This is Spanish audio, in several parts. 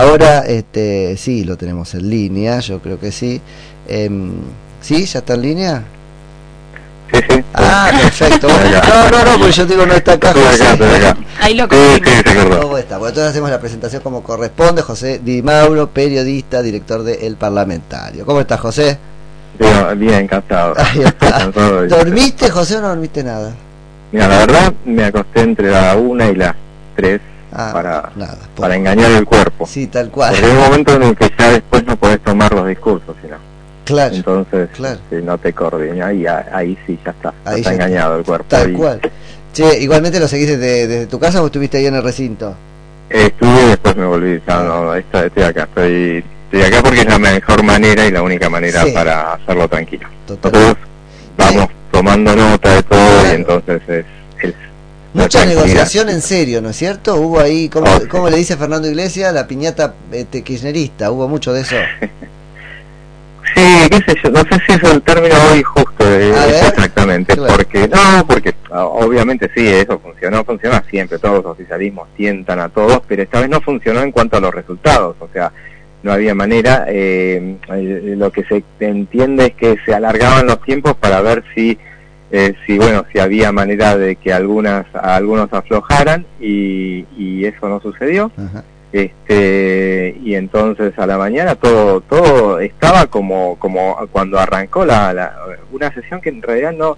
ahora este, sí, lo tenemos en línea, yo creo que sí. Em, ¿Sí? ¿Ya está en línea? Sí, sí. Ah, perfecto. No, no, no, porque yo digo no está acá. Acá. Ahí lo confirmo. se acordó. ¿Cómo está? Bueno, entonces hacemos la presentación como corresponde. José Di Mauro, periodista, director de El Parlamentario. ¿Cómo estás, José? Bien, bien, cansado. Ahí está. ¿Dormiste, José, o no dormiste nada? Mira, la verdad, me acosté entre la una y las tres Ah, para, nada. poco. para engañar el cuerpo. Sí, tal cual. Porque hay un momento en el que ya después no podés tomar los discursos, sino. Claro, Entonces, claro. si no te coordinas, y ahí sí ya está. Ahí está ya está. engañado el cuerpo. tal Y cual. Che, igualmente lo seguiste desde, desde tu casa o estuviste ahí en el recinto? Estuve y después me volví. Ya no, esta- estoy acá. Estoy, estoy acá porque es la mejor manera y la única manera Sí. para hacerlo tranquilo. Total. Nosotros vamos tomando nota de todo Claro. y entonces es, es Mucha negociación en serio, ¿no es cierto? Hubo ahí, ¿cómo, le dice Fernando Iglesias? La piñata este, kirchnerista, hubo mucho de eso. Sí, qué sé yo, no sé si es el término hoy justo eh, A ver. exactamente, Claro. porque no, porque ah, obviamente sí, eso funcionó, funciona siempre, todos los oficialismos tientan a todos, pero esta vez no funcionó en cuanto a los resultados, o sea, no había manera, eh, eh, lo que se entiende es que se alargaban los tiempos para ver si, eh, si bueno, si había manera de que algunas, algunos aflojaran y, y eso no sucedió Ajá. este y entonces a la mañana todo todo estaba como como cuando arrancó la, la- una sesión que en realidad no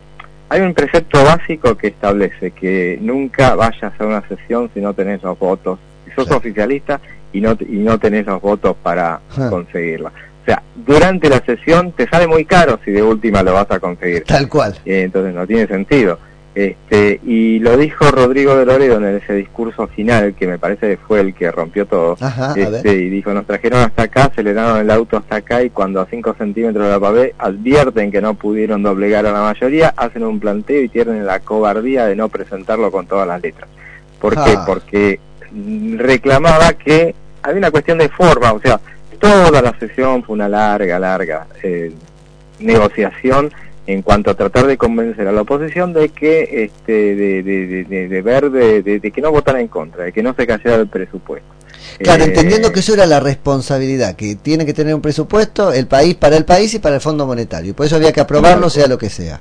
hay un precepto básico que establece que nunca vayas a una sesión si no tenés los votos si sos oficialista y no y no tenés los votos para Ah. conseguirla o sea durante la sesión te sale muy caro si de última lo vas a conseguir Tal cual. eh, entonces no tiene sentido. Este, y lo dijo Rodrigo de Loredo en ese discurso final, que me parece que fue el que rompió todo. Ajá, Este, y dijo, nos trajeron hasta acá, aceleraron el auto hasta acá y cuando a 5 centímetros de la pavé advierten que no pudieron doblegar a la mayoría, hacen un planteo y tienen la cobardía de no presentarlo con todas las letras. ¿Por qué? Ah. Porque reclamaba que había una cuestión de forma, o sea, toda la sesión fue una larga, larga eh, negociación en cuanto a tratar de convencer a la oposición de que este de, de, de- de- ver de, que no votara en contra de que no se cayera el presupuesto Claro, Eh, entendiendo que eso era la responsabilidad, que tiene que tener un presupuesto el país para el país y para el Fondo Monetario. Y por eso había que aprobarlo, sea lo que sea.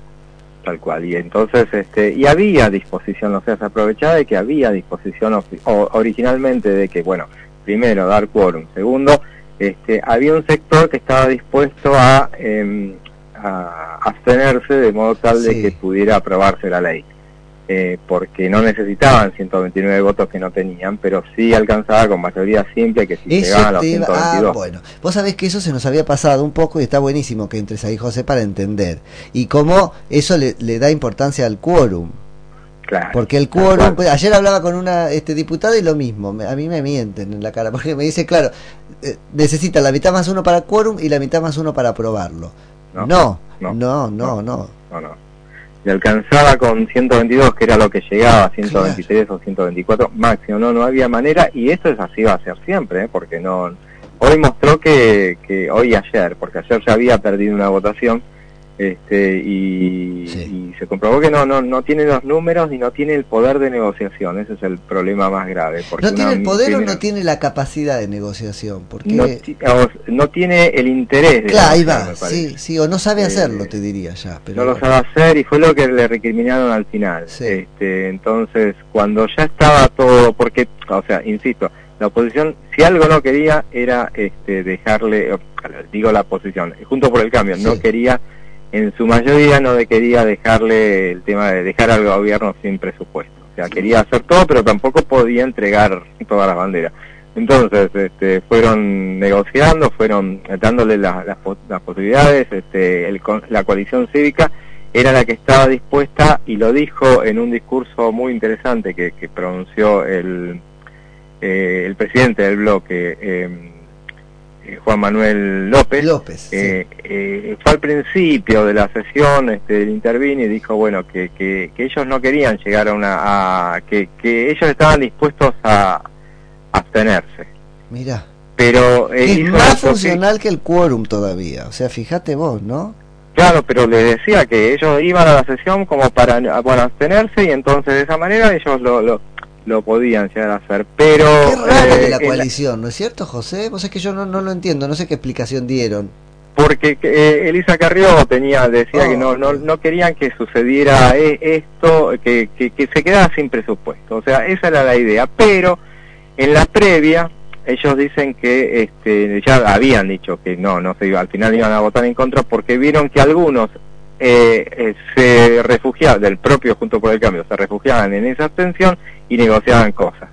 tal cual y entonces este y había disposición o sea se aprovechaba de que había disposición o- originalmente de que bueno primero dar quórum segundo este había un sector que estaba dispuesto a, em, a abstenerse de modo tal de que pudiera aprobarse la ley eh, porque no necesitaban 129 votos que no tenían pero sí alcanzaba con mayoría simple que si Eso llegaban a los te iba- 122 ah, bueno. Vos sabés que eso se nos había pasado un poco y está buenísimo que entres ahí, José, para entender. Y cómo eso le, le da importancia al quórum. Claro Porque el quórum, pues, ayer hablaba con una este, diputada y lo mismo, a mí me mienten en la cara, porque me dice, claro, eh, necesita la mitad más uno para quórum y la mitad más uno para aprobarlo. No, No, no, no, no, no. no. no, no. Y alcanzaba con 122, que era lo que llegaba, 123 o 124 máximo, no, no había manera, y esto es así va a ser siempre, ¿eh? porque no, hoy mostró que, que, hoy y ayer, porque ayer ya había perdido una votación, este, y, Sí. y se comprobó que no, no, no tiene los números y no tiene el poder de negociación, ese es el problema más grave. Porque ¿No tiene el poder o no tiene la capacidad de negociación? Porque, no, tiene el interés de claro, ahí va, sí, sí, o no sabe Eh, hacerlo, te diría ya. Pero no lo sabe hacer y fue lo que le recriminaron al final. Sí. Este, entonces, cuando ya estaba todo, porque, o sea, insisto, la oposición, si algo no quería, era este, dejarle, digo la oposición, junto por el cambio, no quería, en su mayoría no quería dejarle el tema de dejar al gobierno sin presupuesto. O sea, quería hacer todo, pero tampoco podía entregar todas las banderas. Entonces, este, fueron negociando, fueron dándole la- las pos- las posibilidades, este, el la coalición cívica era la que estaba dispuesta y lo dijo en un discurso muy interesante que, que pronunció el, eh, el presidente del bloque, eh, Juan Manuel López. López, sí. Eh, eh, fue al principio de la sesión, este, él intervino y dijo, bueno, que, que, que ellos no querían llegar a una, a, que, que ellos estaban dispuestos a abstenerse. Mira, Pero eh, es más funcional que el quórum todavía. O sea, fíjate vos, ¿no? Claro, pero le decía que ellos iban a la sesión como para bueno, abstenerse y entonces de esa manera ellos lo, lo lo podían llegar a hacer, pero... Qué raro de la coalición, ¿no es cierto, José? Vos es que yo no, no lo entiendo, no sé qué explicación dieron porque eh, Elisa Carrió tenía decía que no, no Oh. no querían que sucediera eh, esto que, que, que se quedara sin presupuesto o sea esa era la idea pero en la previa ellos dicen que este ya habían dicho que no no se iba al final iban a votar en contra porque vieron que algunos eh, eh, se refugiaban del propio Junto por el Cambio se refugiaban en esa abstención y negociaban cosas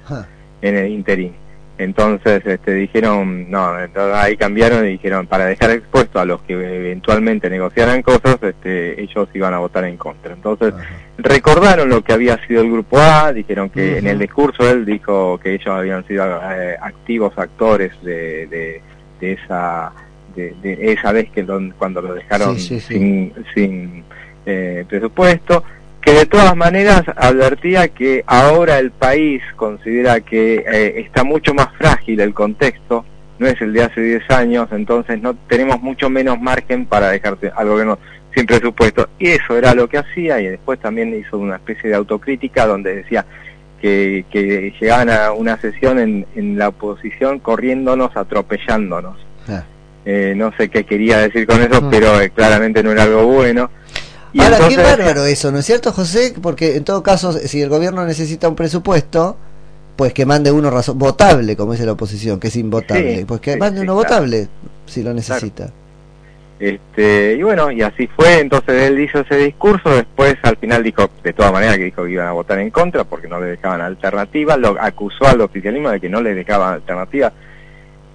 en el interín. Entonces este, dijeron, no, entonces ahí cambiaron y dijeron, para dejar expuesto a los que eventualmente negociaran cosas, este, ellos iban a votar en contra. Entonces Ajá. recordaron lo que había sido el grupo A, dijeron que en el discurso él dijo que ellos habían sido eh, activos actores de, de, de esa de, de esa vez que lo- cuando lo dejaron Sí, sí, sí. sin, sin eh, presupuesto que de todas maneras advertía que ahora el país considera que eh, está mucho más frágil el contexto, no es el de hace 10 años, entonces no tenemos mucho menos margen para dejarse al gobierno sin presupuesto. Y eso era lo que hacía y después también hizo una especie de autocrítica donde decía que, que llegaban a una sesión en, en la oposición corriéndonos, atropellándonos. Ah. Eh, no sé qué quería decir con eso, Mm. pero eh, claramente no era algo bueno. Y Ahora, qué entonces- bárbaro eso, ¿no es cierto, José? Porque en todo caso, si el gobierno necesita un presupuesto, pues que mande uno razón votable, como dice la oposición, que es invotable. Sí, pues que sí, mande sí, uno claro. votable, si lo necesita. Este, y bueno, y así fue, entonces él hizo ese discurso, después al final dijo, de todas maneras que dijo que iban a votar en contra porque no le dejaban alternativa, lo acusó al oficialismo de que no le dejaban alternativa.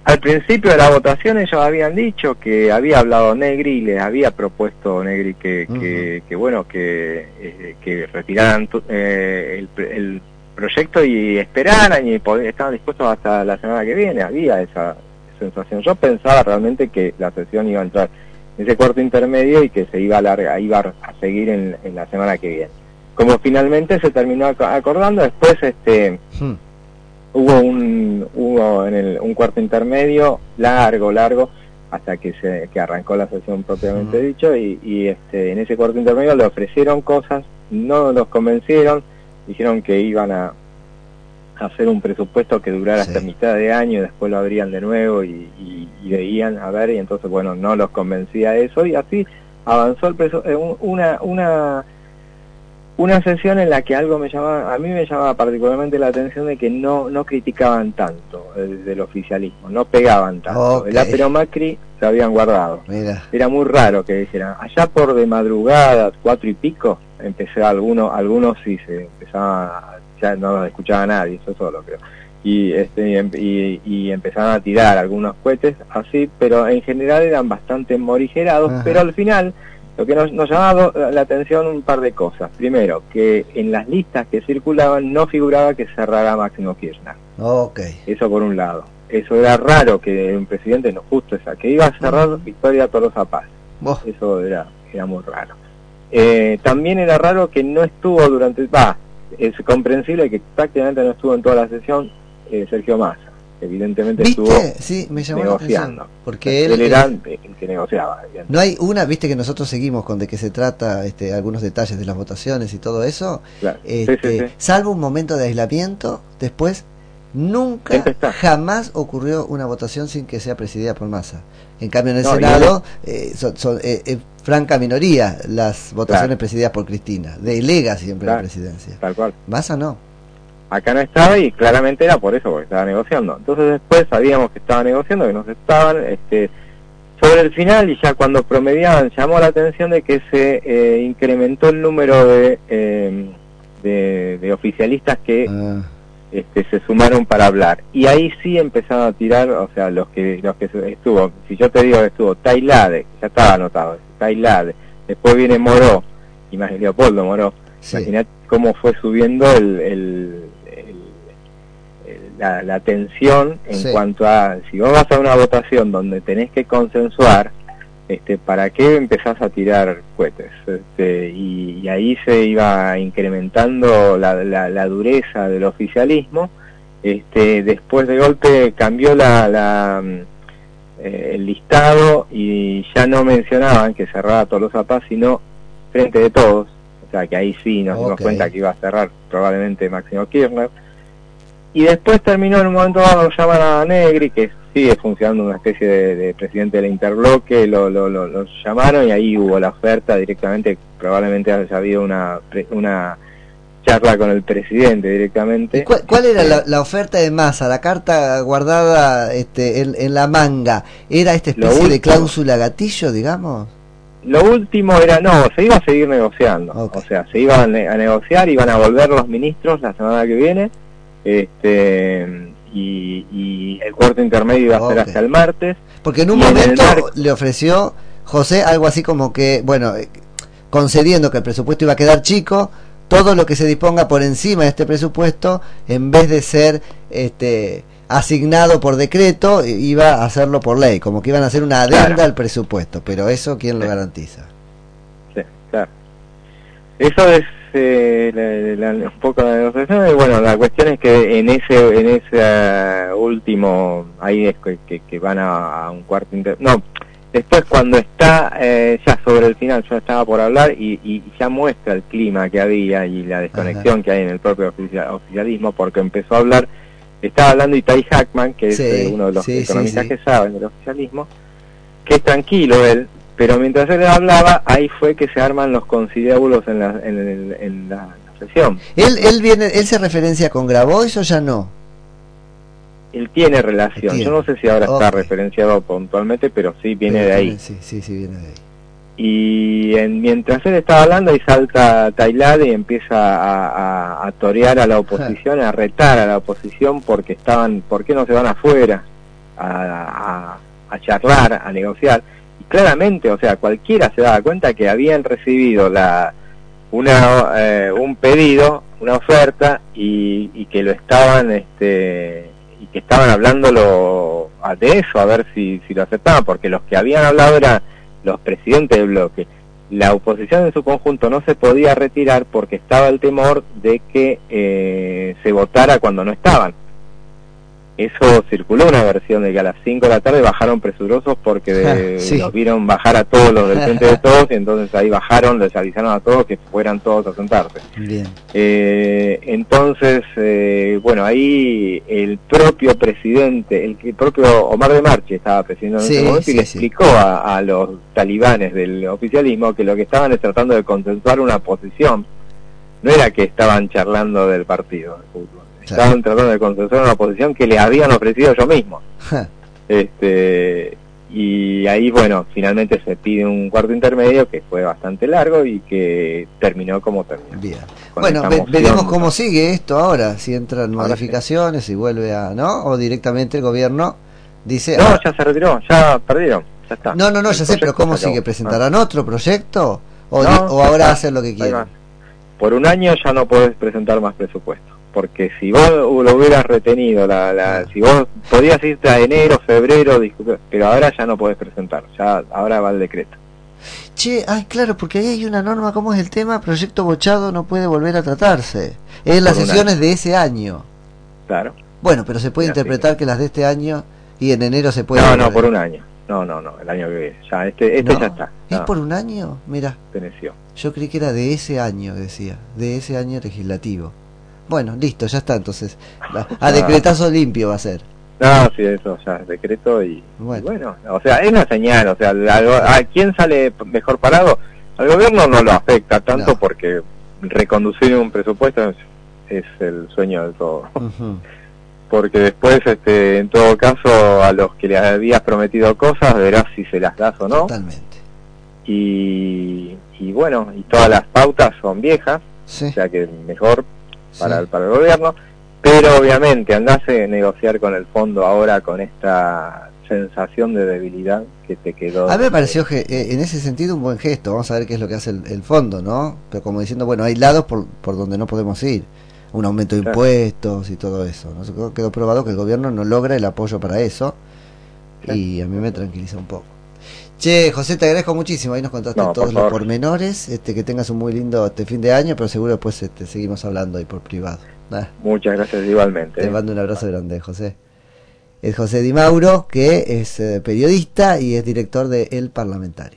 Al principio de la votación ellos habían dicho que había hablado Negri y les había propuesto Negri que, que, que bueno, que, eh, que retiraran tu- eh, el, el proyecto y esperaran y pod- estaban dispuestos hasta la semana que viene, había esa sensación. Yo pensaba realmente que la sesión iba a entrar en ese cuarto intermedio y que se iba a larga, iba a seguir en, en la semana que viene. Como finalmente se terminó ac- acordando, después este Hmm. Hubo un hubo en el, un cuarto intermedio largo largo hasta que se que arrancó la sesión propiamente dicho y, y, este en ese cuarto intermedio le ofrecieron cosas no los convencieron dijeron que iban a hacer un presupuesto que durara Sí. hasta mitad de año y después lo abrían de nuevo y, y- y veían a ver y entonces bueno no los convencía eso y así avanzó el presu- eh, un- una una una sesión en la que algo me llamaba, a mí me llamaba particularmente la atención de que no no criticaban tanto eh, del oficialismo, no pegaban tanto. Ok. El Apero Macri se habían guardado. Mira. Era muy raro que dijeran, allá por de madrugada, cuatro y pico, empecé algunos, algunos sí se empezaba, ya no los escuchaba nadie, eso solo creo. Y, este, y, em- y, empezaban a tirar algunos cohetes así, pero en general eran bastante morigerados, Ajá. pero al final lo que nos, nos llamaba la atención un par de cosas. Primero, que en las listas que circulaban no figuraba que cerrara Máximo Kirchner. Ok. Eso por un lado. Eso era raro que un presidente, no justo esa, que iba a cerrar Victoria Tolosa Paz. Eso era, era muy raro. Eh, también era raro que no estuvo durante, va, es comprensible que prácticamente no estuvo en toda la sesión eh, Sergio Massa. Evidentemente ¿Viste? estuvo Sí, me llamó la negociando. Porque él, él era el que negociaba. No hay una, viste que nosotros seguimos con de qué se trata, este, algunos detalles de las votaciones y todo eso. Claro. Este, sí, sí. Salvo un momento de aislamiento, después nunca, está. jamás ocurrió una votación sin que sea presidida por Massa. En cambio, en el No, Senado eh, son, son, eh, eh, franca minoría las votaciones Claro. presididas por Cristina. Delega siempre la presidencia. Tal cual. Massa no. Acá no estaba y claramente era por eso, porque estaba negociando. Entonces después sabíamos que estaba negociando, que nos estaban, este, sobre el final y ya cuando promediaban, llamó la atención de que se eh, incrementó el número de, eh, de, de oficialistas que Ah, este, se sumaron para hablar. Y ahí sí empezaron a tirar, o sea, los que los que estuvo, si yo te digo que estuvo Tailade, ya estaba anotado, Tailade, después viene Moró, más Leopoldo Moró, sí. Cómo fue subiendo el- la, la tensión en Sí. cuanto a si vos vas a una votación donde tenés que consensuar, este, ¿para qué empezás a tirar cohetes? Este, y, y ahí se iba incrementando la, la, la dureza del oficialismo. Este, después de golpe cambió la, la, mm, eh, el listado y ya no mencionaban que cerraba Tolosa Paz, sino frente de todos. O sea que ahí sí nos dimos cuenta que iba a cerrar probablemente Máximo Kirchner. Y después terminó en un momento dado, lo llaman a Negri, que sigue funcionando una especie de, presidente del interbloque, lo, lo, lo, llamaron y ahí hubo la oferta directamente, probablemente haya habido una, una charla con el presidente directamente. ¿Cuál, era la, oferta de masa, la carta guardada este, en, la manga? ¿Era esta especie de cláusula gatillo, digamos? Lo último era, no, se iba a seguir negociando, o sea, se iban a, negociar, iban a volver los ministros la semana que viene, este y, el cuarto intermedio iba a ser hasta el martes. Porque en un momento le ofreció José algo así como que, bueno, eh, concediendo que el presupuesto iba a quedar chico, todo lo que se disponga por encima de este presupuesto, en vez de ser este asignado por decreto, iba a hacerlo por ley, como que iban a hacer una adenda al presupuesto, pero eso quién lo garantiza. Sí, claro. Eso es eh, un poco la negociación y bueno, la cuestión es que en ese en ese último, ahí es que, que, van a, un cuarto inter... No, después cuando está eh, ya sobre el final, yo estaba por hablar y, y, ya muestra el clima que había y la desconexión que hay en el propio oficialismo porque empezó a hablar estaba hablando Itai Hackman, que es eh, uno de los economistas que saben del oficialismo, que es tranquilo él, pero mientras él hablaba, ahí fue que se arman los conciliábulos en la, en, la, sesión. ¿Él, él, viene, ¿Él se referencia con Grabois o ya no? Él tiene relación, yo no sé si ahora está referenciado puntualmente, pero sí viene de ahí. sí, sí, sí, viene de ahí y en, mientras él estaba hablando ahí salta Tailade y empieza a, a, torear a la oposición, a retar a la oposición porque estaban, ¿por qué no se van afuera a, a, charlar, a negociar? Claramente, o sea, cualquiera se daba cuenta que habían recibido la una eh, un pedido, una oferta y, y que lo estaban este y que estaban hablándolo de eso a ver si, si lo aceptaban porque los que habían hablado eran los presidentes del bloque, la oposición en su conjunto no se podía retirar porque estaba el temor de que eh, se votara cuando no estaban eso circuló una versión de que a las 5 de la tarde bajaron presurosos porque los vieron bajar a todos los del frente de todos y entonces ahí bajaron, les avisaron a todos que fueran todos a sentarse. Eh, entonces, eh, bueno, ahí el propio presidente, el, propio Omar de Marchi estaba presidiendo en ese momento y le explicó a, a los talibanes del oficialismo que lo que estaban es tratando de consensuar una posición, no era que estaban charlando del partido de fútbol estaban tratando de consensuar una posición que le habían ofrecido yo mismo. este y ahí bueno finalmente se pide un cuarto intermedio que fue bastante largo y que terminó como terminó. Bien. Bueno veremos cómo sigue esto ahora si entran modificaciones y vuelve a no o directamente el gobierno dice no ah, ya se retiró ya perdieron ya está. No no no ya sé pero cómo sigue presentarán ah. otro proyecto o, o ahora hacen lo que quieren por un año ya no puedes presentar más presupuesto porque si vos lo hubieras retenido, la, la, si vos podías irte a enero, febrero, pero ahora ya no podés presentar, ya ahora va el decreto. Che, ay, claro, porque ahí hay una norma, ¿cómo es el tema? Proyecto bochado no puede volver a tratarse. Es las sesiones de ese año. Claro. Bueno, pero se puede interpretar que las de este año y en enero se puede... No, no, por un año. No, no, no, el año que viene. Ya, este, este ya está. ¿Es por un año? Mira. Teneció. Yo creí que era de ese año, decía. De ese año legislativo. Bueno, listo, ya está entonces. A decretazo limpio va a ser. No, sí, eso ya es decreto y bueno. o sea, es una señal, o sea, ¿a quién sale mejor parado? Al gobierno no lo afecta tanto porque reconducir un presupuesto es, el sueño de todo. Porque después, este, en todo caso, a los que le habías prometido cosas, verás si se las das o no. Totalmente. Y, y bueno, y todas las pautas son viejas, o sea que mejor para, el, para el gobierno, pero obviamente andase a negociar con el fondo ahora con esta sensación de debilidad que te quedó. A mí me pareció que, eh, en ese sentido un buen gesto, vamos a ver qué es lo que hace el, fondo, ¿no? Pero como diciendo, bueno, hay lados por, por donde no podemos ir, un aumento de impuestos y todo eso. ¿no? Quedó probado que el gobierno no logra el apoyo para eso y a mí me tranquiliza un poco. Che, José, te agradezco muchísimo. Ahí nos contaste todos los pormenores. Este, que tengas un muy lindo este fin de año, pero seguro después este, seguimos hablando ahí por privado. Muchas gracias igualmente. Te mando un abrazo grande, José. Es José Di Mauro, que es eh, periodista y es director de El Parlamentario.